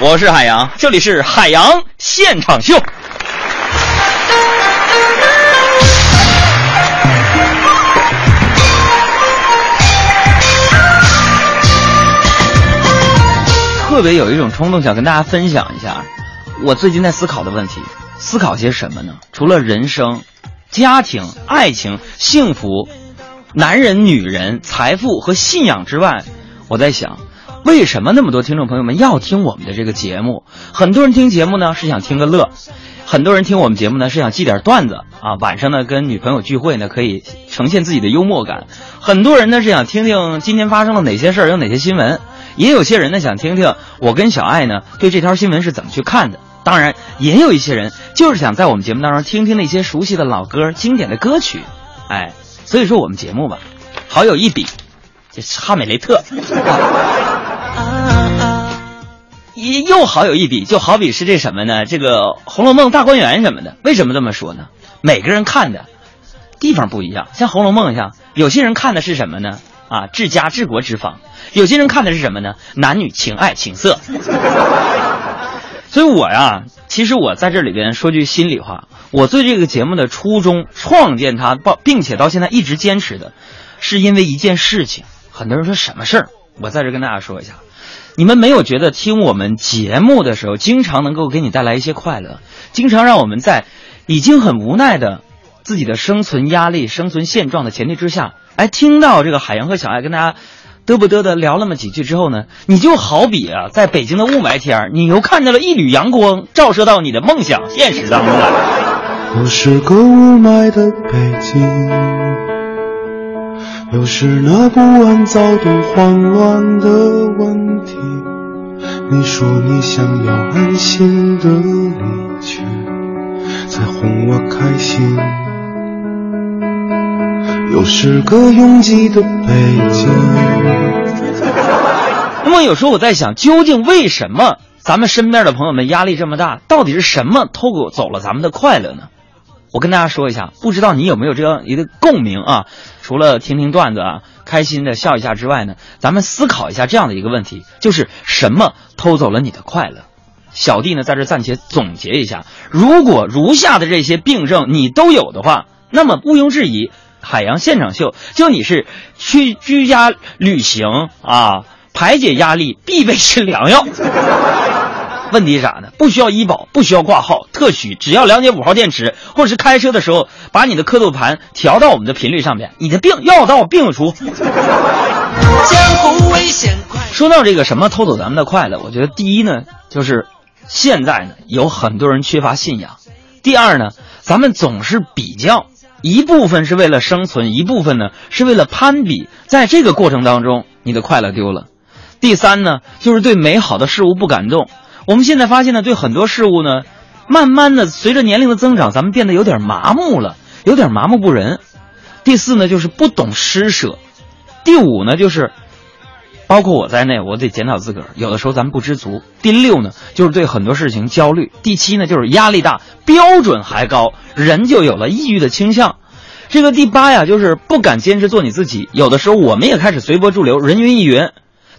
我是海洋，这里是海洋现场秀。特别有一种冲动，想跟大家分享一下，我最近在思考的问题。思考些什么呢？除了人生、家庭、爱情、幸福、男人、女人、财富和信仰之外，我在想，为什么那么多听众朋友们要听我们的这个节目？很多人听节目呢是想听个乐，很多人听我们节目呢是想记点段子啊，晚上呢跟女朋友聚会呢可以呈现自己的幽默感。很多人呢是想听听今天发生了哪些事儿，有哪些新闻。也有些人呢想听听我跟小爱呢对这条新闻是怎么去看的。当然，也有一些人就是想在我们节目当中听听那些熟悉的老歌、经典的歌曲。哎，所以说我们节目吧，好有一比，这是哈美雷特，一又好有一比，就好比是这什么呢？这个《红楼梦》大观园什么的。为什么这么说呢？每个人看的地方不一样。像《红楼梦》一样有些人看的是什么呢？啊，治家治国之方。有些人看的是什么呢？男女情爱情色。所以我呀，其实我在这里边说句心里话，我对这个节目的初衷，创建它，并且到现在一直坚持的，是因为一件事情。很多人说什么事儿？我在这跟大家说一下，你们没有觉得听我们节目的时候，经常能够给你带来一些快乐，经常让我们在已经很无奈的自己的生存压力、生存现状的前提之下，哎，听到这个海洋和小爱跟大家。嘚不嘚的聊那么几句之后呢，你就好比啊，在北京的雾霾天你又看到了一缕阳光，照射到你的梦想现实当中来。我是个雾霾的北京，又是那不安、躁动、慌乱的问题。你说你想要安心的离去，才哄我开心。又是个拥挤的北京。那么有时候我在想，究竟为什么咱们身边的朋友们压力这么大？到底是什么偷走了咱们的快乐呢？我跟大家说一下，不知道你有没有这样一个共鸣啊？除了听听段子啊，开心的笑一下之外呢，咱们思考一下这样的一个问题：就是什么偷走了你的快乐？小弟呢，在这暂且总结一下：如果如下的这些病症你都有的话，那么毋庸置疑。海洋现场秀，就你是去居家旅行啊，排解压力必备是良药。问题是啥呢？不需要医保，不需要挂号，特许，只要了解五号电池，或者是开车的时候把你的刻度盘调到我们的频率上面，你的病药到病除。江湖危险快说到这个什么偷走咱们的快乐，我觉得第一呢，就是现在呢有很多人缺乏信仰；第二呢，咱们总是比较。一部分是为了生存，一部分呢是为了攀比，在这个过程当中，你的快乐丢了。第三呢，就是对美好的事物不感动。我们现在发现呢，对很多事物呢，慢慢的随着年龄的增长，咱们变得有点麻木了，有点麻木不仁。第四呢，就是不懂施舍。第五呢，就是。包括我在内，我得检讨自个儿。有的时候咱们不知足。第六呢，就是对很多事情焦虑。第七呢，就是压力大，标准还高，人就有了抑郁的倾向。这个第八呀，就是不敢坚持做你自己。有的时候我们也开始随波逐流，人云亦云。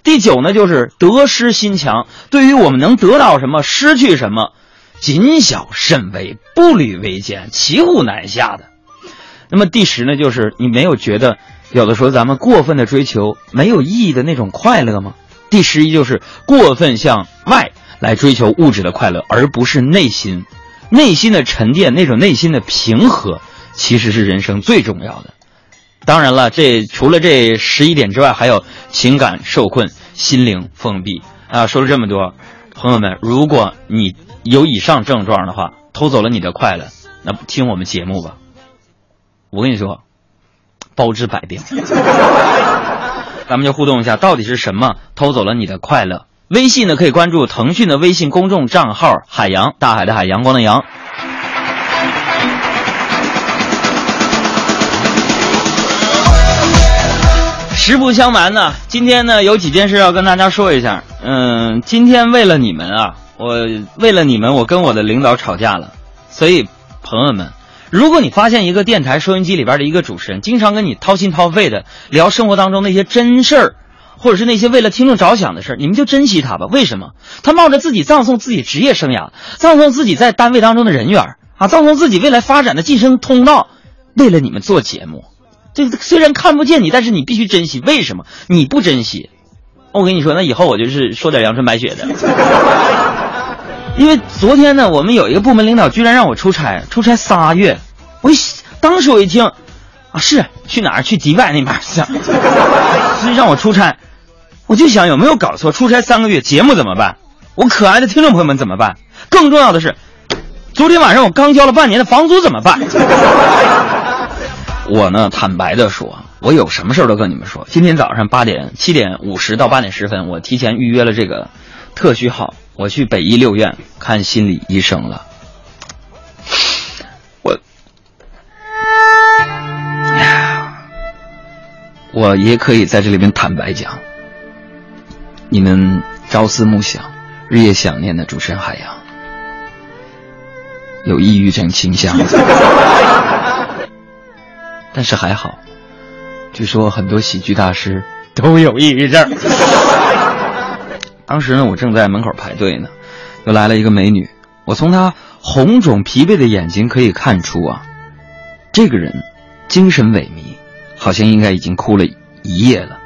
第九呢，就是得失心强，对于我们能得到什么，失去什么，谨小慎微，步履维艰，骑虎难下的。那么第十呢，就是你没有觉得。有的时候，咱们过分的追求没有意义的那种快乐吗？第十一就是过分向外来追求物质的快乐，而不是内心、内心的沉淀，那种内心的平和，其实是人生最重要的。当然了，这除了这十一点之外，还有情感受困、心灵封闭啊。说了这么多，朋友们，如果你有以上症状的话，偷走了你的快乐，那听我们节目吧。我跟你说。包治百病，咱们就互动一下，到底是什么偷走了你的快乐？微信呢可以关注腾讯的微信公众账号“海洋大海的海阳光的阳”。实不相瞒呢，今天呢有几件事要跟大家说一下。嗯，今天为了你们啊，我为了你们，我跟我的领导吵架了，所以朋友们。如果你发现一个电台收音机里边的一个主持人，经常跟你掏心掏肺的聊生活当中那些真事儿，或者是那些为了听众着想的事儿，你们就珍惜他吧。为什么？他冒着自己葬送自己职业生涯，葬送自己在单位当中的人缘啊，葬送自己未来发展的晋升通道，为了你们做节目。这虽然看不见你，但是你必须珍惜。为什么？你不珍惜，我跟你说，那以后我就是说点阳春白雪的。因为昨天呢，我们有一个部门领导居然让我出差，出差仨月。我一当时我一听，啊，是去哪儿？去迪拜那边去，所以让我出差。我就想有没有搞错？出差三个月，节目怎么办？我可爱的听众朋友们怎么办？更重要的是，昨天晚上我刚交了半年的房租怎么办？我呢，坦白的说，我有什么事儿都跟你们说。今天早上八点七点五十到八点十分，我提前预约了这个特需号，我去北医六院看心理医生了。我，我也可以在这里面坦白讲，你们朝思暮想、日夜想念的主持人海洋，有抑郁症倾向。但是还好，据说很多喜剧大师都有抑郁症。当时呢，我正在门口排队呢，又来了一个美女。我从她红肿疲惫的眼睛可以看出啊，这个人精神萎靡，好像应该已经哭了一夜了。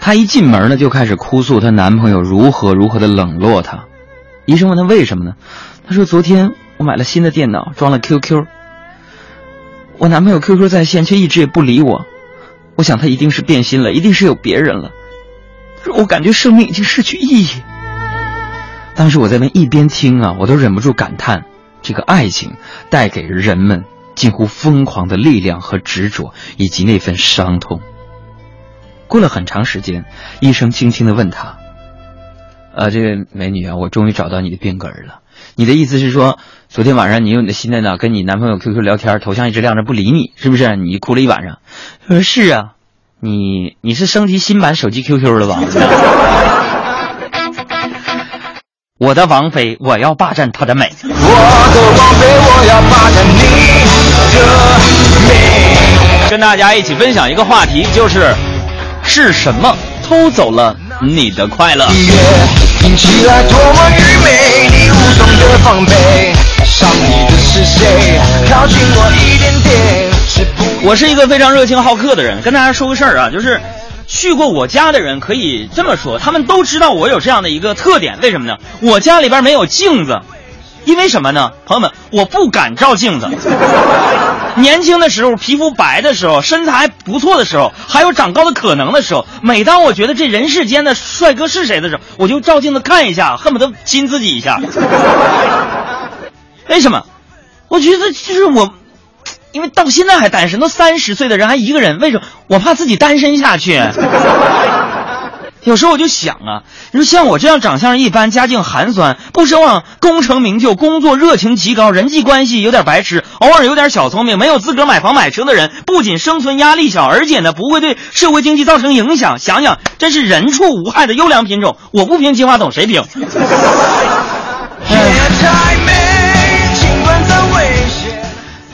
她一进门呢，就开始哭诉她男朋友如何如何的冷落她。医生问她为什么呢？她说：“昨天我买了新的电脑，装了 QQ。”我男朋友 QQ 在线，却一直也不理我。我想他一定是变心了，一定是有别人了。我感觉生命已经失去意义。当时我在那一边听啊，我都忍不住感叹：这个爱情带给人们近乎疯狂的力量和执着，以及那份伤痛。过了很长时间，医生轻轻的问他：“呃，这位美女啊，我终于找到你的病根了。你的意思是说？”昨天晚上你用你的新电脑跟你男朋友 QQ 聊天，头像一直亮着不理你，是不是？你哭了一晚上。说是啊，你你是升级新版手机 QQ 了吧？我的王妃，我要霸占她的美。我的王妃，我要霸占你的美。跟大家一起分享一个话题，就是是什么偷走了你的快乐？听起来多么愚昧，你无从的防备。伤你的是谁？靠近我一点点。我是一个非常热情好客的人，跟大家说个事儿啊，就是去过我家的人可以这么说，他们都知道我有这样的一个特点，为什么呢？我家里边没有镜子，因为什么呢？朋友们，我不敢照镜子。年轻的时候，皮肤白的时候，身材不错的时候，还有长高的可能的时候，每当我觉得这人世间的帅哥是谁的时候，我就照镜子看一下，恨不得亲自己一下。为什么？我觉得就是我，因为到现在还单身，都三十岁的人还一个人，为什么？我怕自己单身下去。有时候我就想啊，你说像我这样长相一般、家境寒酸、不奢望功成名就、工作热情极高、人际关系有点白痴、偶尔有点小聪明、没有资格买房买车的人，不仅生存压力小，而且呢不会对社会经济造成影响。想想，真是人畜无害的优良品种。我不评金话筒，谁评？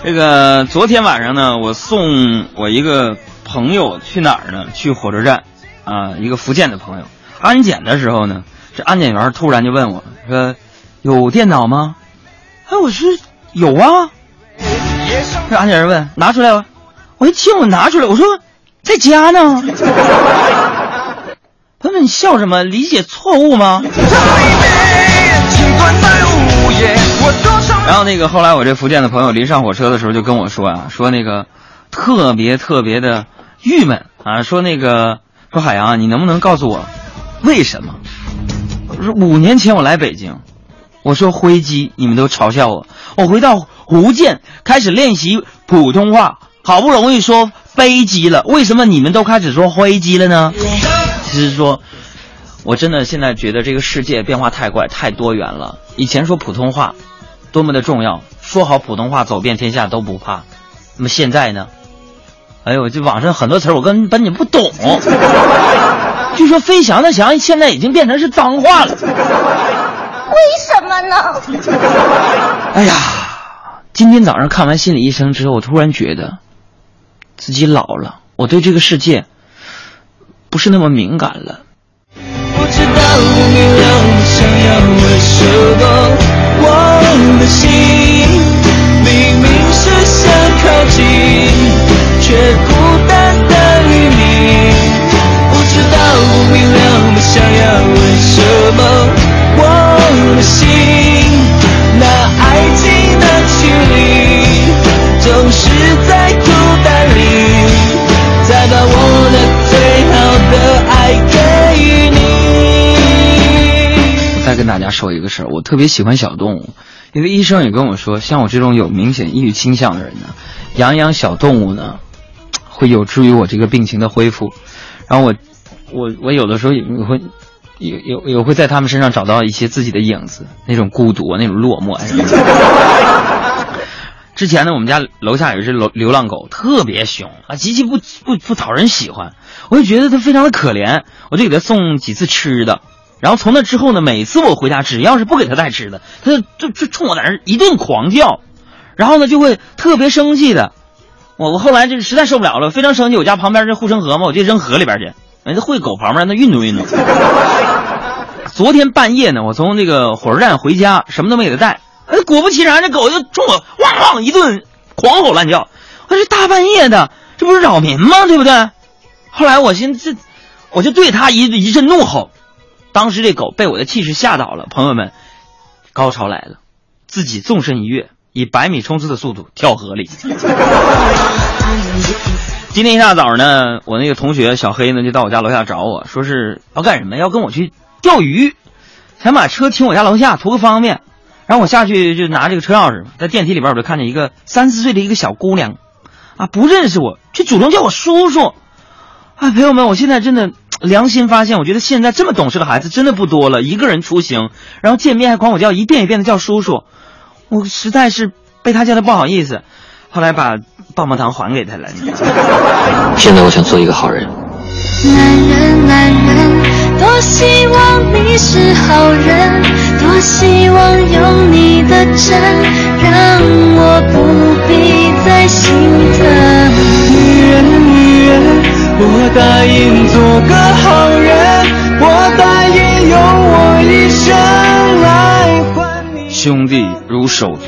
这个昨天晚上呢，我送我一个朋友去哪儿呢？去火车站，啊，一个福建的朋友。安检的时候呢，这安检员突然就问我说：“有电脑吗？”哎，我说有啊。这安检员问：“拿出来吧。”我一听，我拿出来，我说：“在家呢。”朋友，你笑什么？理解错误吗？然后那个后来我这福建的朋友临上火车的时候就跟我说啊，说那个特别特别的郁闷啊，说那个说海洋，你能不能告诉我为什么？五年前我来北京，我说灰机，你们都嘲笑我。我回到福建开始练习普通话，好不容易说飞机了，为什么你们都开始说灰机了呢？其实说。我真的现在觉得这个世界变化太快，太多元了。以前说普通话，多么的重要，说好普通话走遍天下都不怕。那么现在呢？哎呦，这网上很多词儿我根本你不懂。据说“飞翔”的“翔”现在已经变成是脏话了。为什么呢？哎呀，今天早上看完心理医生之后，我突然觉得自己老了。我对这个世界。不是那么敏感了。不知道不明了，你想要为什么？我的心明明是想靠近，却孤单的与你。不知道不明了，你想要为什么？我的心那爱情的距离，总是在孤单里，再把我的最好的爱给你。再跟大家说一个事，我特别喜欢小动物，因为医生也跟我说，像我这种有明显抑郁倾向的人呢，养养小动物呢，会有助于我这个病情的恢复。然后我，我，我有的时候也会，有有有会在他们身上找到一些自己的影子，那种孤独，那种落寞啊。之前呢，我们家楼下有一只流流浪狗，特别凶啊，极其不不不讨人喜欢，我就觉得它非常的可怜，我就给它送几次吃的。然后从那之后呢，每次我回家，只要是不给他带吃的，他就就就冲我在那一顿狂叫，然后呢就会特别生气的。我我后来就实在受不了了，非常生气。我家旁边这护城河嘛，我就扔河里边去，哎，这会狗旁边让它运动运动。昨天半夜呢，我从那个火车站回家，什么都没给它带，哎，果不其然，这狗就冲我汪汪一顿狂吼乱叫。我说大半夜的，这不是扰民吗？对不对？后来我寻思，这我就对它一一阵怒吼。当时这狗被我的气势吓倒了，朋友们，高潮来了，自己纵身一跃，以百米冲刺的速度跳河里。今天一大早呢，我那个同学小黑呢就到我家楼下找我说是要干什么？要跟我去钓鱼，想把车停我家楼下图个方便。然后我下去就拿这个车钥匙，在电梯里边我就看见一个 三四岁的一个小姑娘，啊，不认识我，却主动叫我叔叔。啊，朋友们，我现在真的。良心发现，我觉得现在这么懂事的孩子真的不多了。一个人出行，然后见面还管我叫一遍一遍的叫叔叔，我实在是被他叫的不好意思。后来把棒棒糖还给他了。现在我想做一个好人。男人，男人，多希望你是好人，多希望有你的真，让我不必再心疼。女人，女人。我答应做个好人，我答应用我一生来换你。兄弟如手足，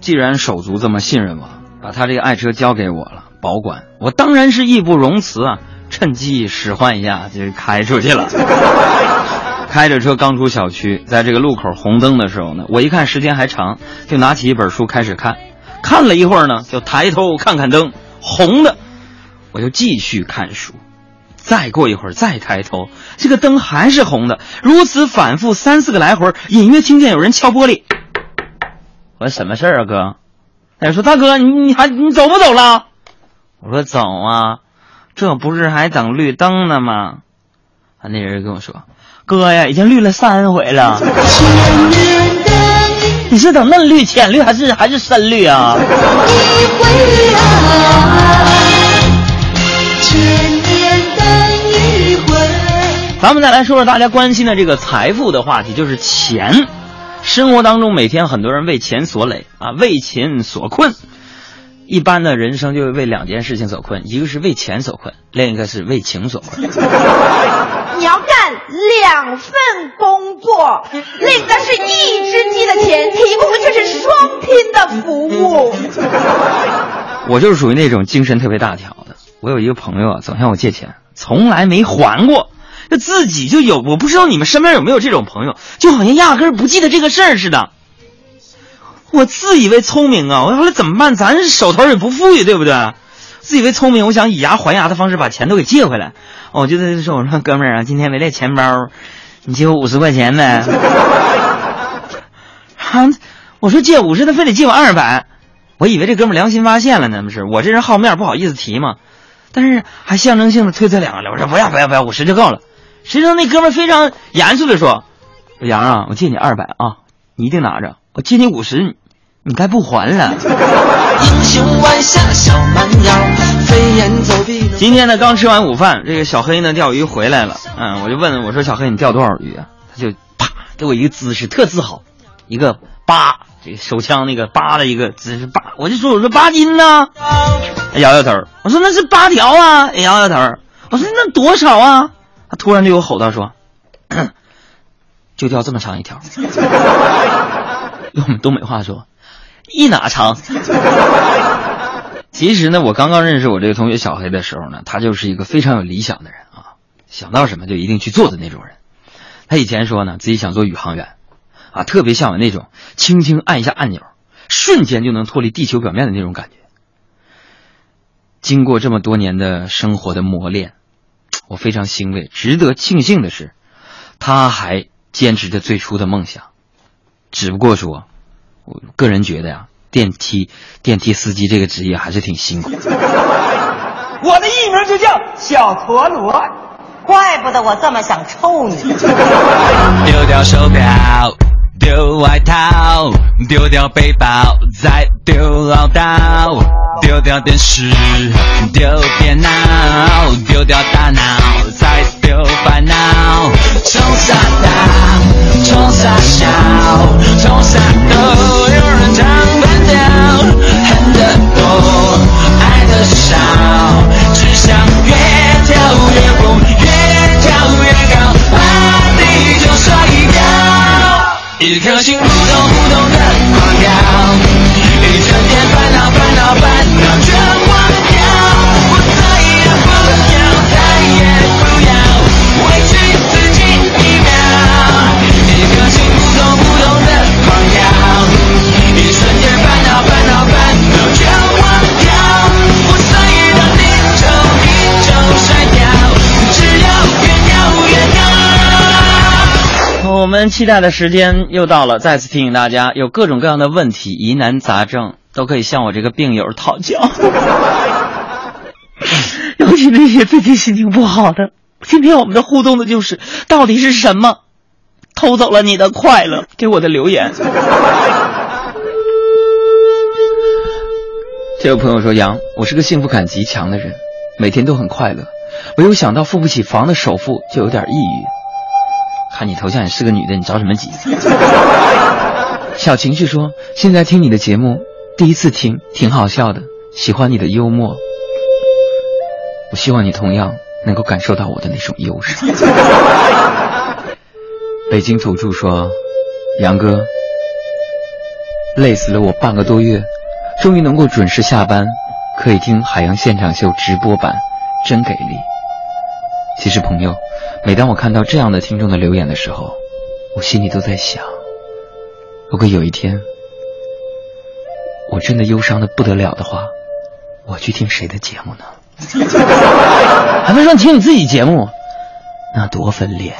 既然手足这么信任我，把他这个爱车交给我了，保管，我当然是义不容辞啊！趁机使唤一下，就开出去了。开着车刚出小区，在这个路口红灯的时候呢，我一看时间还长，就拿起一本书开始看。看了一会儿呢，就抬头看看灯，红的。我就继续看书，再过一会儿再抬头，这个灯还是红的，如此反复三四个来回，隐约听见有人敲玻璃。我说什么事儿啊，哥？他说大哥，你你还你走不走了？我说走啊，这不是还等绿灯呢吗？啊，那人跟我说，哥呀，已经绿了三回了。你是等嫩绿、浅绿还是还是深绿啊？咱们再来说说大家关心的这个财富的话题，就是钱。生活当中每天很多人为钱所累啊，为钱所困。一般的人生就为两件事情所困，一个是为钱所困，另一个是为情所困。你要干两份工作，领的是一只鸡的钱，提供的却是双拼的服务。我就是属于那种精神特别大条的。我有一个朋友啊，总向我借钱，从来没还过。他自己就有，我不知道你们身边有没有这种朋友，就好像压根儿不记得这个事儿似的。我自以为聪明啊，我后来怎么办？咱手头也不富裕，对不对？自以为聪明，我想以牙还牙的方式把钱都给借回来。我就在说，我说哥们儿啊，今天没带钱包，你借我五十块钱呗。哈，我说借五十，他非得借我二百。我以为这哥们良心发现了呢，不是？我这人好面，不好意思提嘛。但是还象征性的推辞两个了，我说不要不要不要，五十就够了。谁知道那哥们非常严肃的说：“杨啊，我借你二百啊，你一定拿着。我借你五十，你该不还了。”今天呢，刚吃完午饭，这个小黑呢钓鱼回来了。嗯，我就问我说：“小黑，你钓多少鱼啊？”他就啪给我一个姿势，特自豪，一个八，这个手枪那个八的一个姿势，八。我就说：“我说八斤呢。”摇摇头。我说：“那是八条啊。”摇摇头。我说那多少啊？他突然对我吼道说：“就掉这么长一条。”用我们东北话说，一哪长。其实呢，我刚刚认识我这个同学小黑的时候呢，他就是一个非常有理想的人啊，想到什么就一定去做的那种人。他以前说呢，自己想做宇航员，啊，特别向往那种轻轻按一下按钮，瞬间就能脱离地球表面的那种感觉。经过这么多年的生活的磨练，我非常欣慰。值得庆幸的是，他还坚持着最初的梦想。只不过说，我个人觉得呀，电梯电梯司机这个职业还是挺辛苦的。我的艺名就叫小陀螺，怪不得我这么想抽你。丢掉手表，丢外套，丢掉背包，再丢唠叨，丢掉电视，丢电脑，丢掉大脑，再丢烦恼。冲傻大，冲傻小，冲傻都有人唱反调，恨得多，爱的少，只想越跳越疯，越跳越高，把地球甩掉。一颗心扑通扑通的狂跳，我们期待的时间又到了，再次提醒大家，有各种各样的问题、疑难杂症，都可以向我这个病友讨教。尤其那些最近心情不好的，今天我们的互动的就是，到底是什么偷走了你的快乐？给我的留言。这位朋友说：“杨，我是个幸福感极强的人，每天都很快乐，唯有想到付不起房的首付，就有点抑郁。你头像也是个女的，你着什么急？”小情绪说：“现在听你的节目，第一次听，挺好笑的，喜欢你的幽默。我希望你同样能够感受到我的那种忧伤。”北京土著说：“杨哥，累死了我半个多月，终于能够准时下班，可以听《海洋现场秀》直播版，真给力。”其实，朋友，每当我看到这样的听众的留言的时候，我心里都在想：如果有一天我真的忧伤的不得了的话，我去听谁的节目呢？还能说你听你自己节目，那多分裂！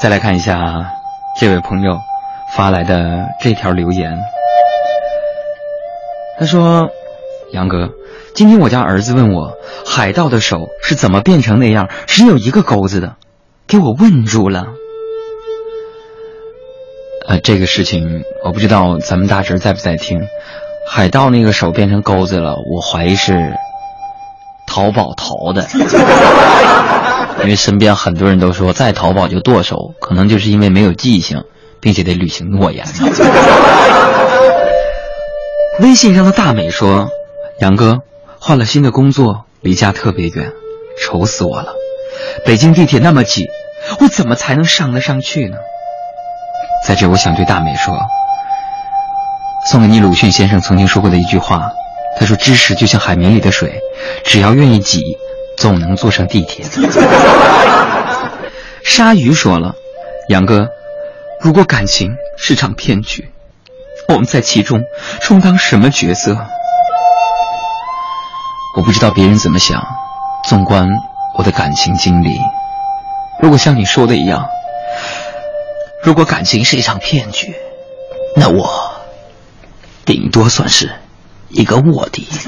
再来看一下这位朋友发来的这条留言，他说：“杨哥，今天我家儿子问我，海盗的手是怎么变成那样只有一个钩子的，给我问住了。”呃，这个事情我不知道咱们大侄在不在听。海盗那个手变成钩子了，我怀疑是淘宝淘的，因为身边很多人都说在淘宝就剁手，可能就是因为没有记性，并且得履行诺言。微信上的大美说：“杨哥换了新的工作，离家特别远，愁死我了。北京地铁那么挤，我怎么才能上得上去呢？”在这，我想对大美说，送给你鲁迅先生曾经说过的一句话，他说：“知识就像海绵里的水，只要愿意挤，总能坐上地铁。” 鲨鱼说了：“杨哥，如果感情是场骗局，我们在其中充当什么角色？我不知道别人怎么想。纵观我的感情经历，如果像你说的一样。”如果感情是一场骗局，那我顶多算是一个卧底。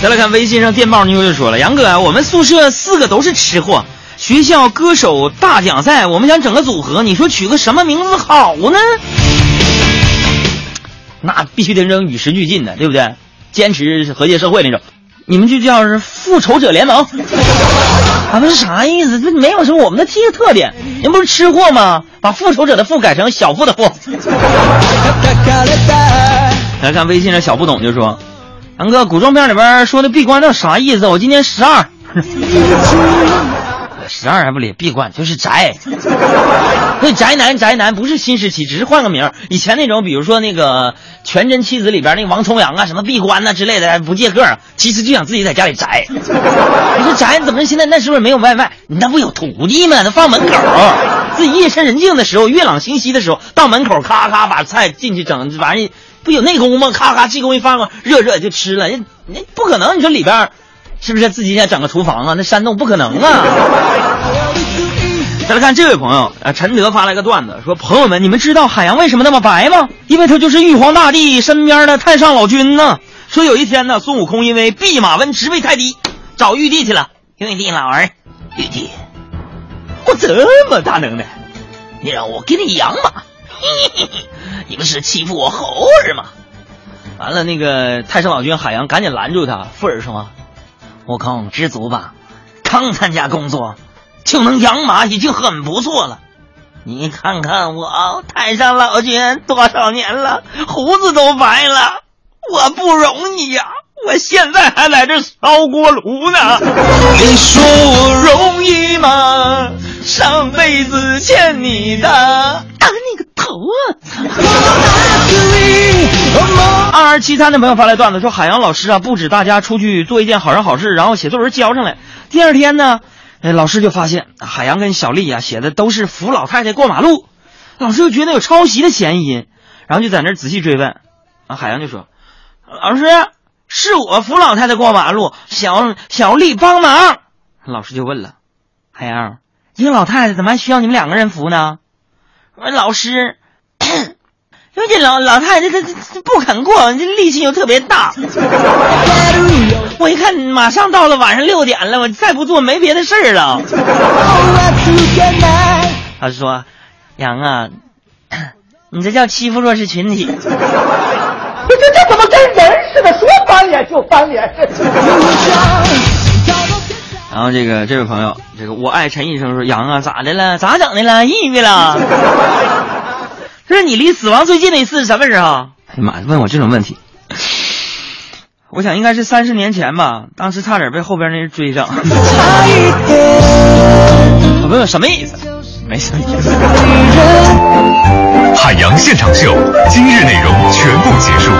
再来看微信上电报妞就说了：“杨哥，我们宿舍四个都是吃货，学校歌手大奖赛，我们想整个组合，你说取个什么名字好呢？那必须得扔与时俱进的，对不对？坚持和谐社会那种。你们就叫是复仇者联盟。俺们是啥意思？这没有什么我们的 T 的特点。您不是吃货吗？把复仇者的复改成小富的富。来看微信上小不懂就说：“杨哥，古装片里边说的闭关那啥意思？我今年十二。”十二还不理闭关就是宅，那宅男宅男不是新时期，只是换个名。以前那种，比如说那个《全真七子》里边那个王重阳啊，什么闭关呐、之类的，不借个，其实就想自己在家里宅。你说宅怎么现在那时候没有外卖？你那不有徒弟吗？那放门口，自己夜深人静的时候，月朗星稀的时候，到门口咔咔把菜进去整，完意不有内功吗？咔咔气功一放，热热就吃了。那那不可能，你说里边。是不是自己想整个厨房啊？那山洞不可能啊！再来看这位朋友，啊，陈德发来个段子，说：“朋友们，你们知道海洋为什么那么白吗？因为他就是玉皇大帝身边的太上老君呢。说有一天呢，孙悟空因为弼马温职位太低，找玉帝去了。玉帝老儿，玉帝，我这么大能耐，你让我给你养马，你不是欺负我猴儿吗？完了，那个太上老君海洋赶紧拦住他，附耳说。”悟空，知足吧，刚参加工作就能养马，已经很不错了。你看看我，太上老君多少年了，胡子都白了，我不容易呀！我现在还在这烧锅炉呢。你说我容易吗？上辈子欠你的，打你个头啊！二七三的朋友发来段子说，海洋老师啊，布置大家出去做一件好人好事，然后写作文交上来。第二天呢，哎，老师就发现海洋跟小丽啊写的都是扶老太太过马路，老师就觉得有抄袭的嫌疑，然后就在那仔细追问。啊，海洋就说：“老师，是我扶老太太过马路，小小丽帮忙。”老师就问了：“海洋，一个老太太怎么还需要你们两个人扶呢？”我说：“老师。”因为这老老太太她她不肯过，这力气又特别大。我一看马上到了晚上六点了，我再不做没别的事儿了。他说：“杨啊，你这叫欺负弱势群体。”这这这怎么跟人似的？说翻脸就翻脸。然后这个这位朋友，这个我爱陈医生说：“杨啊，咋的了？咋整的了？抑郁了？”这是你离死亡最近的一次是什么时候？哎呀妈，问我这种问题，我想应该是三十年前吧。当时差点被后边那人追上。我问问什么意思？没什么意思。海洋现场秀，今日内容全部结束。